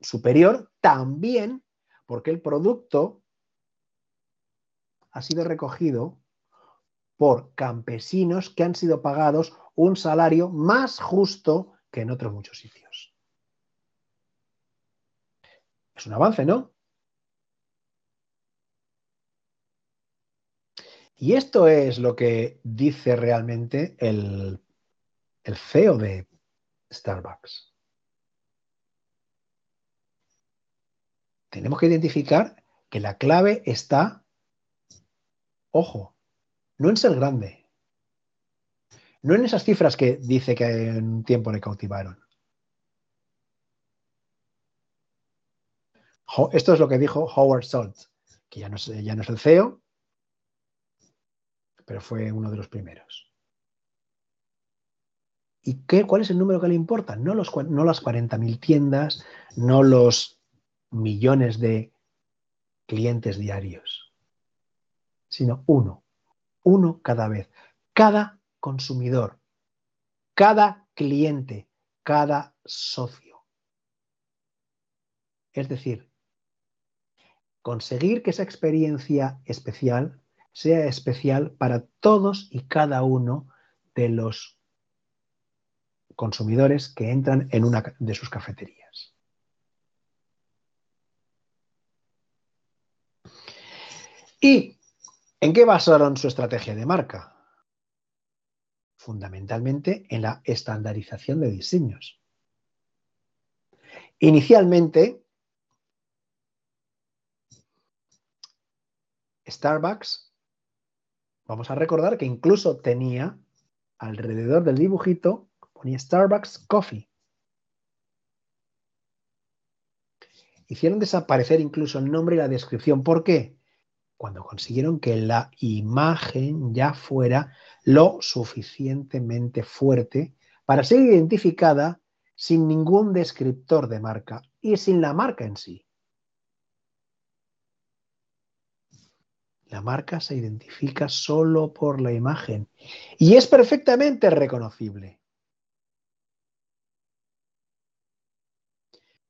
superior también porque el producto ha sido recogido por campesinos que han sido pagados un salario más justo que en otros muchos sitios. Es un avance, ¿no? Y esto es lo que dice realmente el, el CEO de Starbucks. tenemos que identificar que la clave está, ojo, no en ser grande, no en esas cifras que dice que en un tiempo le cautivaron. Esto es lo que dijo Howard Schultz, que ya no es, el CEO, pero fue uno de los primeros. ¿Y qué, cuál es el número que le importa? No, los, no las 40.000 tiendas, no los millones de clientes diarios, sino uno, uno cada vez, cada consumidor, cada cliente, cada socio. Es decir, conseguir que esa experiencia especial sea especial para todos y cada uno de los consumidores que entran en una de sus cafeterías. ¿Y en qué basaron su estrategia de marca? Fundamentalmente en la estandarización de diseños. Inicialmente, Starbucks, vamos a recordar que incluso tenía alrededor del dibujito, ponía Starbucks Coffee. Hicieron desaparecer incluso el nombre y la descripción. ¿Por qué? cuando consiguieron que la imagen ya fuera lo suficientemente fuerte para ser identificada sin ningún descriptor de marca y sin la marca en sí. La marca se identifica solo por la imagen y es perfectamente reconocible.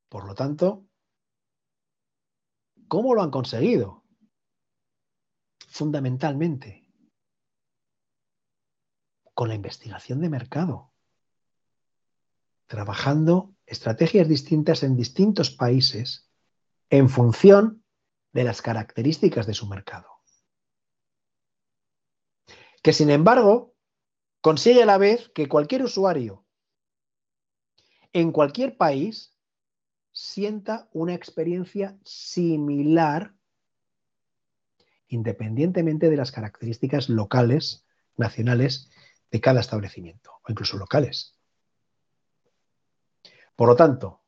Por lo tanto, ¿cómo lo han conseguido? fundamentalmente con la investigación de mercado, trabajando estrategias distintas en distintos países en función de las características de su mercado. Que sin embargo consigue a la vez que cualquier usuario en cualquier país sienta una experiencia similar independientemente de las características locales, nacionales de cada establecimiento, o incluso locales. Por lo tanto,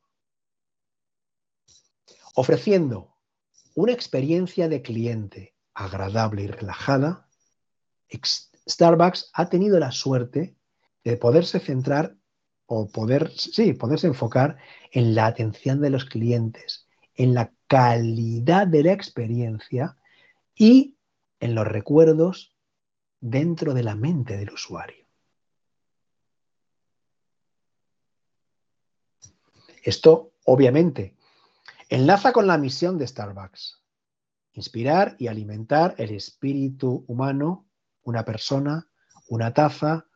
ofreciendo una experiencia de cliente agradable y relajada, Starbucks ha tenido la suerte de poderse centrar o poder, sí, poderse enfocar en la atención de los clientes, en la calidad de la experiencia y en los recuerdos dentro de la mente del usuario. Esto, obviamente, enlaza con la misión de Starbucks. Inspirar y alimentar el espíritu humano, una persona, una taza,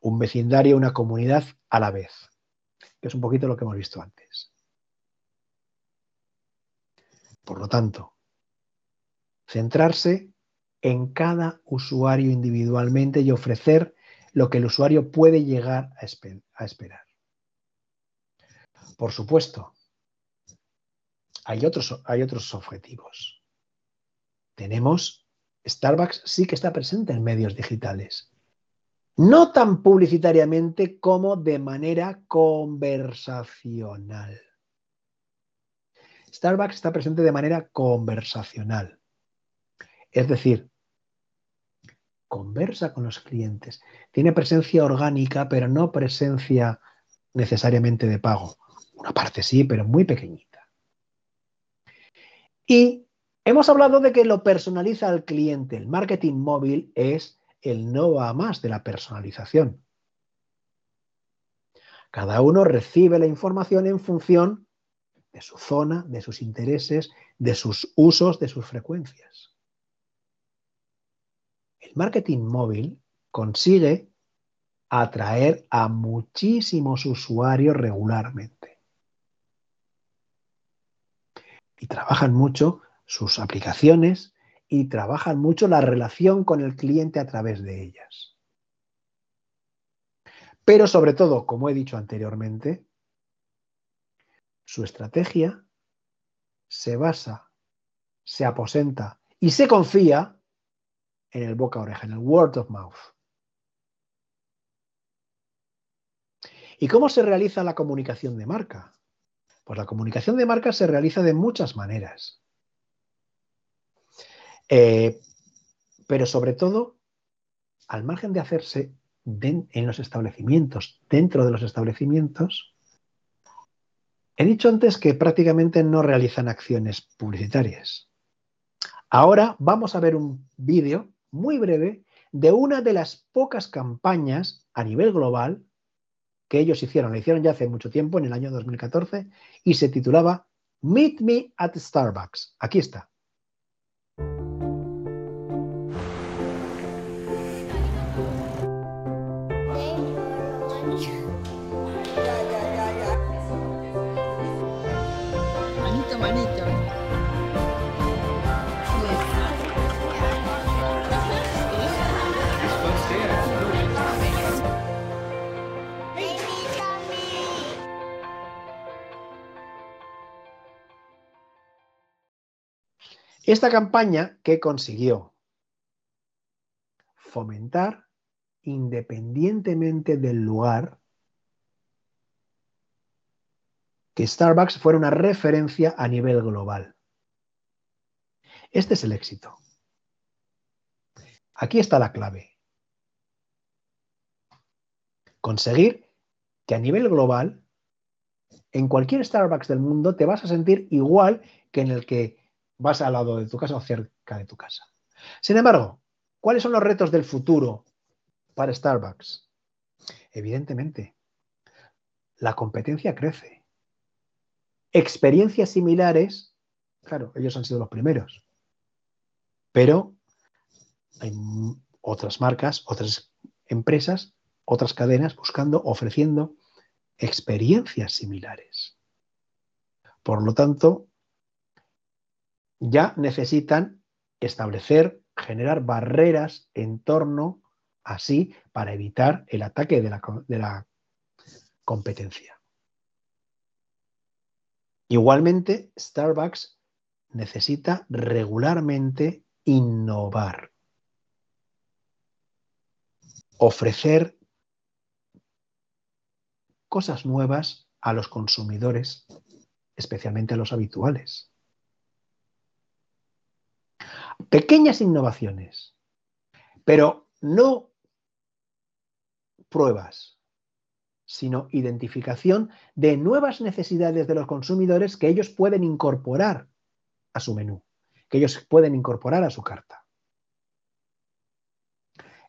un vecindario, una comunidad a la vez, que es un poquito lo que hemos visto antes. Por lo tanto, centrarse en cada usuario individualmente y ofrecer lo que el usuario puede llegar a, esperar. Por supuesto, hay otros, hay otros objetivos. Tenemos, Starbucks sí que está presente en medios digitales, no tan publicitariamente como de manera conversacional. Starbucks está presente de manera conversacional. Es decir, conversa con los clientes. Tiene presencia orgánica, pero no presencia necesariamente de pago. Una parte sí, pero muy pequeñita. Y hemos hablado de que lo personaliza al cliente. El marketing móvil es el no va más de la personalización. Cada uno recibe la información en función de su zona, de sus intereses, de sus usos, de sus frecuencias. El marketing móvil consigue atraer a muchísimos usuarios regularmente. Y trabajan mucho sus aplicaciones y trabajan mucho la relación con el cliente a través de ellas. Pero sobre todo, como he dicho anteriormente, su estrategia se basa, se aposenta y se confía en el boca a oreja, en el word of mouth. ¿Y cómo se realiza la comunicación de marca? Pues la comunicación de marca se realiza de muchas maneras. Eh, pero sobre todo, al margen de hacerse en los establecimientos, dentro de los establecimientos, he dicho antes que prácticamente no realizan acciones publicitarias. Ahora vamos a ver un vídeo muy breve de una de las pocas campañas a nivel global que ellos hicieron. La hicieron ya hace mucho tiempo, en el año 2014, y se titulaba Meet Me at Starbucks. Aquí está. Esta campaña que consiguió fomentar, independientemente del lugar, que Starbucks fuera una referencia a nivel global. Este es el éxito. Aquí está la clave. Conseguir que a nivel global, en cualquier Starbucks del mundo, te vas a sentir igual que en el que vas al lado de tu casa o cerca de tu casa. Sin embargo, ¿cuáles son los retos del futuro para Starbucks? Evidentemente, la competencia crece. Experiencias similares, claro, ellos han sido los primeros, pero hay otras marcas, otras empresas, otras cadenas buscando, ofreciendo experiencias similares. Por lo tanto, ya necesitan establecer, generar barreras en torno así para evitar el ataque de la, de la competencia. Igualmente, Starbucks necesita regularmente innovar, ofrecer cosas nuevas a los consumidores, especialmente a los habituales pequeñas innovaciones, pero no pruebas, sino identificación de nuevas necesidades de los consumidores que ellos pueden incorporar a su menú, que ellos pueden incorporar a su carta.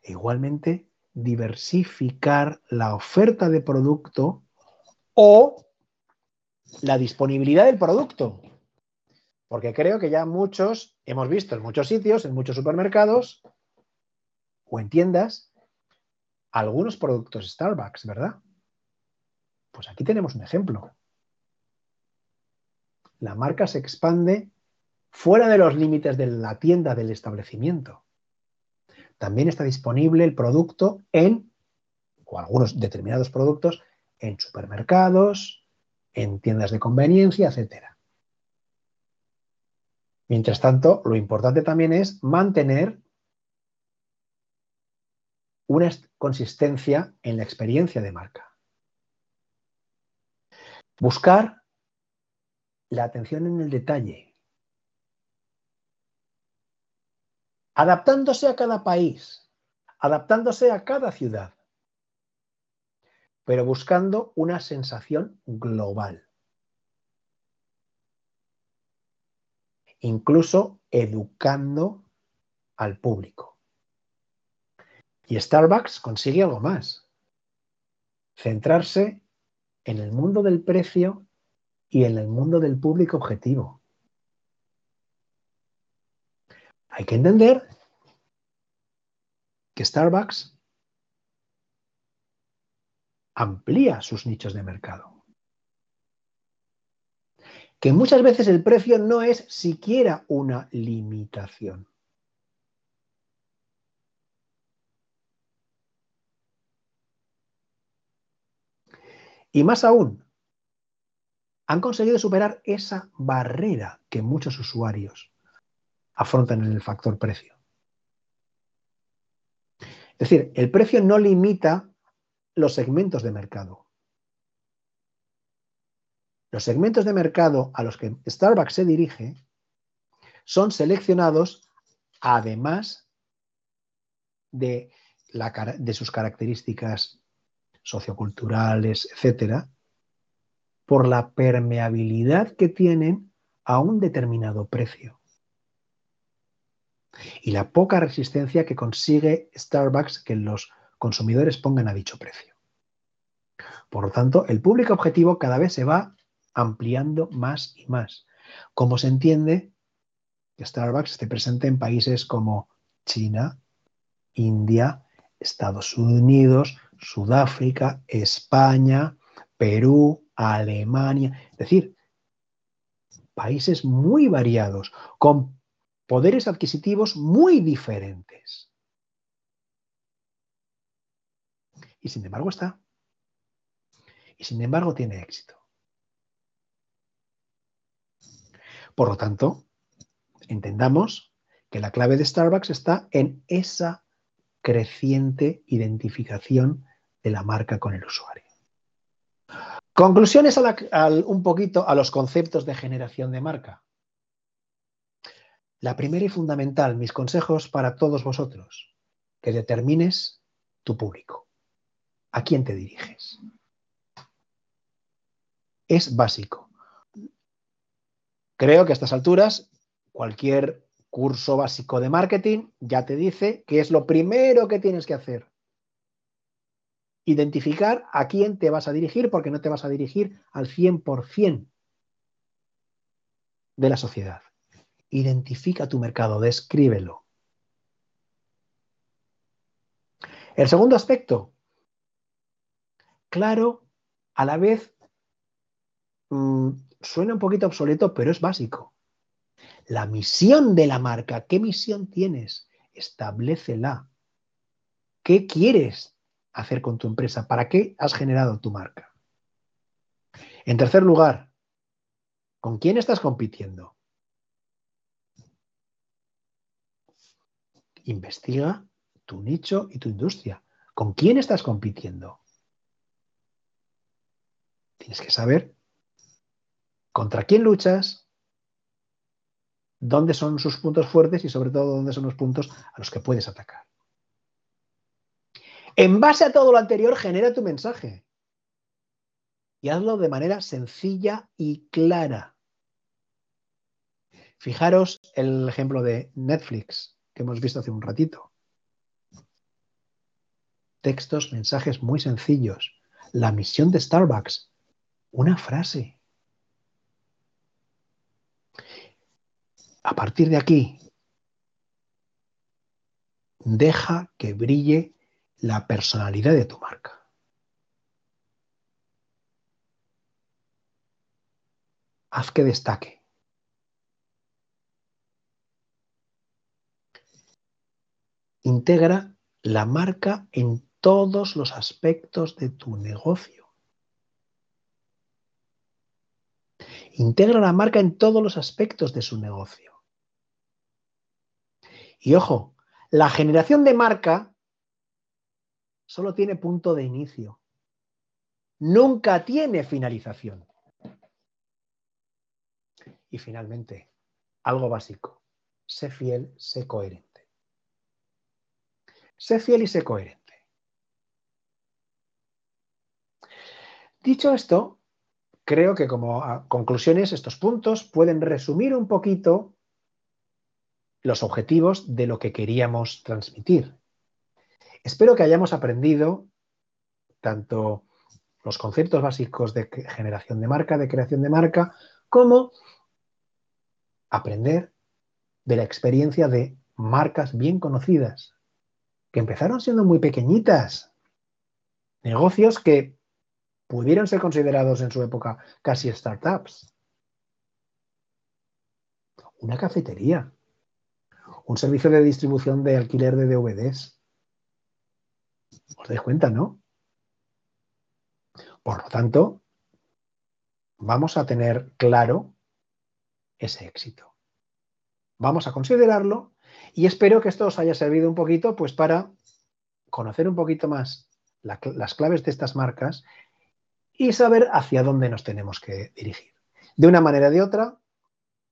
E igualmente, diversificar la oferta de producto o la disponibilidad del producto. Porque creo que ya muchos hemos visto en muchos sitios, en muchos supermercados o en tiendas, algunos productos Starbucks, ¿verdad? Pues aquí tenemos un ejemplo. La marca se expande fuera de los límites de la tienda del establecimiento. También está disponible el producto en, o algunos determinados productos, en supermercados, en tiendas de conveniencia, etc. Mientras tanto, lo importante también es mantener una consistencia en la experiencia de marca. Buscar la atención en el detalle, adaptándose a cada país, adaptándose a cada ciudad, pero buscando una sensación global. Incluso educando al público. Y Starbucks consigue algo más. Centrarse en el mundo del precio y en el mundo del público objetivo. Hay que entender que Starbucks amplía sus nichos de mercado. Que muchas veces el precio no es siquiera una limitación. Y más aún, han conseguido superar esa barrera que muchos usuarios afrontan en el factor precio. Es decir, el precio no limita los segmentos de mercado. Los segmentos de mercado a los que Starbucks se dirige son seleccionados además de, de sus características socioculturales, etcétera, por la permeabilidad que tienen a un determinado precio y la poca resistencia que consigue Starbucks que los consumidores pongan a dicho precio. Por lo tanto, el público objetivo cada vez se va ampliando más y más. Como se entiende que Starbucks esté presente en países como China, India, Estados Unidos, Sudáfrica, España, Perú, Alemania, es decir, países muy variados, con poderes adquisitivos muy diferentes. Y sin embargo está. Y sin embargo tiene éxito. Por lo tanto, entendamos que la clave de Starbucks está en esa creciente identificación de la marca con el usuario. Conclusiones un poquito a los conceptos de generación de marca. La primera y fundamental, mis consejos para todos vosotros, que determines tu público. ¿A quién te diriges? Es básico. Creo que a estas alturas cualquier curso básico de marketing ya te dice que es lo primero que tienes que hacer. Identificar a quién te vas a dirigir porque no te vas a dirigir al 100% de la sociedad. Identifica tu mercado, descríbelo. El segundo aspecto, claro, a la vez mm, suena un poquito obsoleto, pero es básico. La misión de la marca, ¿qué misión tienes? Establecela. ¿Qué quieres hacer con tu empresa? ¿Para qué has generado tu marca? En tercer lugar, ¿con quién estás compitiendo? Investiga tu nicho y tu industria. ¿Con quién estás compitiendo? Tienes que saber contra quién luchas, dónde son sus puntos fuertes y sobre todo dónde son los puntos a los que puedes atacar. En base a todo lo anterior, genera tu mensaje. Y hazlo de manera sencilla y clara. Fijaros el ejemplo de Netflix que hemos visto hace un ratito. Textos, mensajes muy sencillos. La misión de Starbucks. Una frase. A partir de aquí, deja que brille la personalidad de tu marca. Haz que destaque. Integra la marca en todos los aspectos de tu negocio. Integra la marca en todos los aspectos de su negocio. Y ojo, la generación de marca solo tiene punto de inicio. Nunca tiene finalización. Y finalmente, algo básico. Sé fiel, sé coherente. Sé fiel y sé coherente. Dicho esto, creo que como conclusiones estos puntos pueden resumir un poquito los objetivos de lo que queríamos transmitir. Espero que hayamos aprendido tanto los conceptos básicos de generación de marca, de creación de marca, como aprender de la experiencia de marcas bien conocidas, que empezaron siendo muy pequeñitas, negocios que pudieron ser considerados en su época casi startups. Una cafetería, un servicio de distribución de alquiler de DVDs. ¿Os dais cuenta, no? Por lo tanto, vamos a tener claro ese éxito. Vamos a considerarlo y espero que esto os haya servido un poquito pues para conocer un poquito más las claves de estas marcas y saber hacia dónde nos tenemos que dirigir. De una manera o de otra,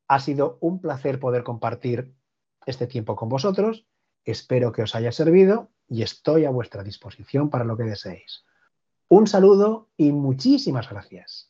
ha sido un placer poder compartir este tiempo con vosotros. Espero que os haya servido y estoy a vuestra disposición para lo que deseéis. Un saludo y muchísimas gracias.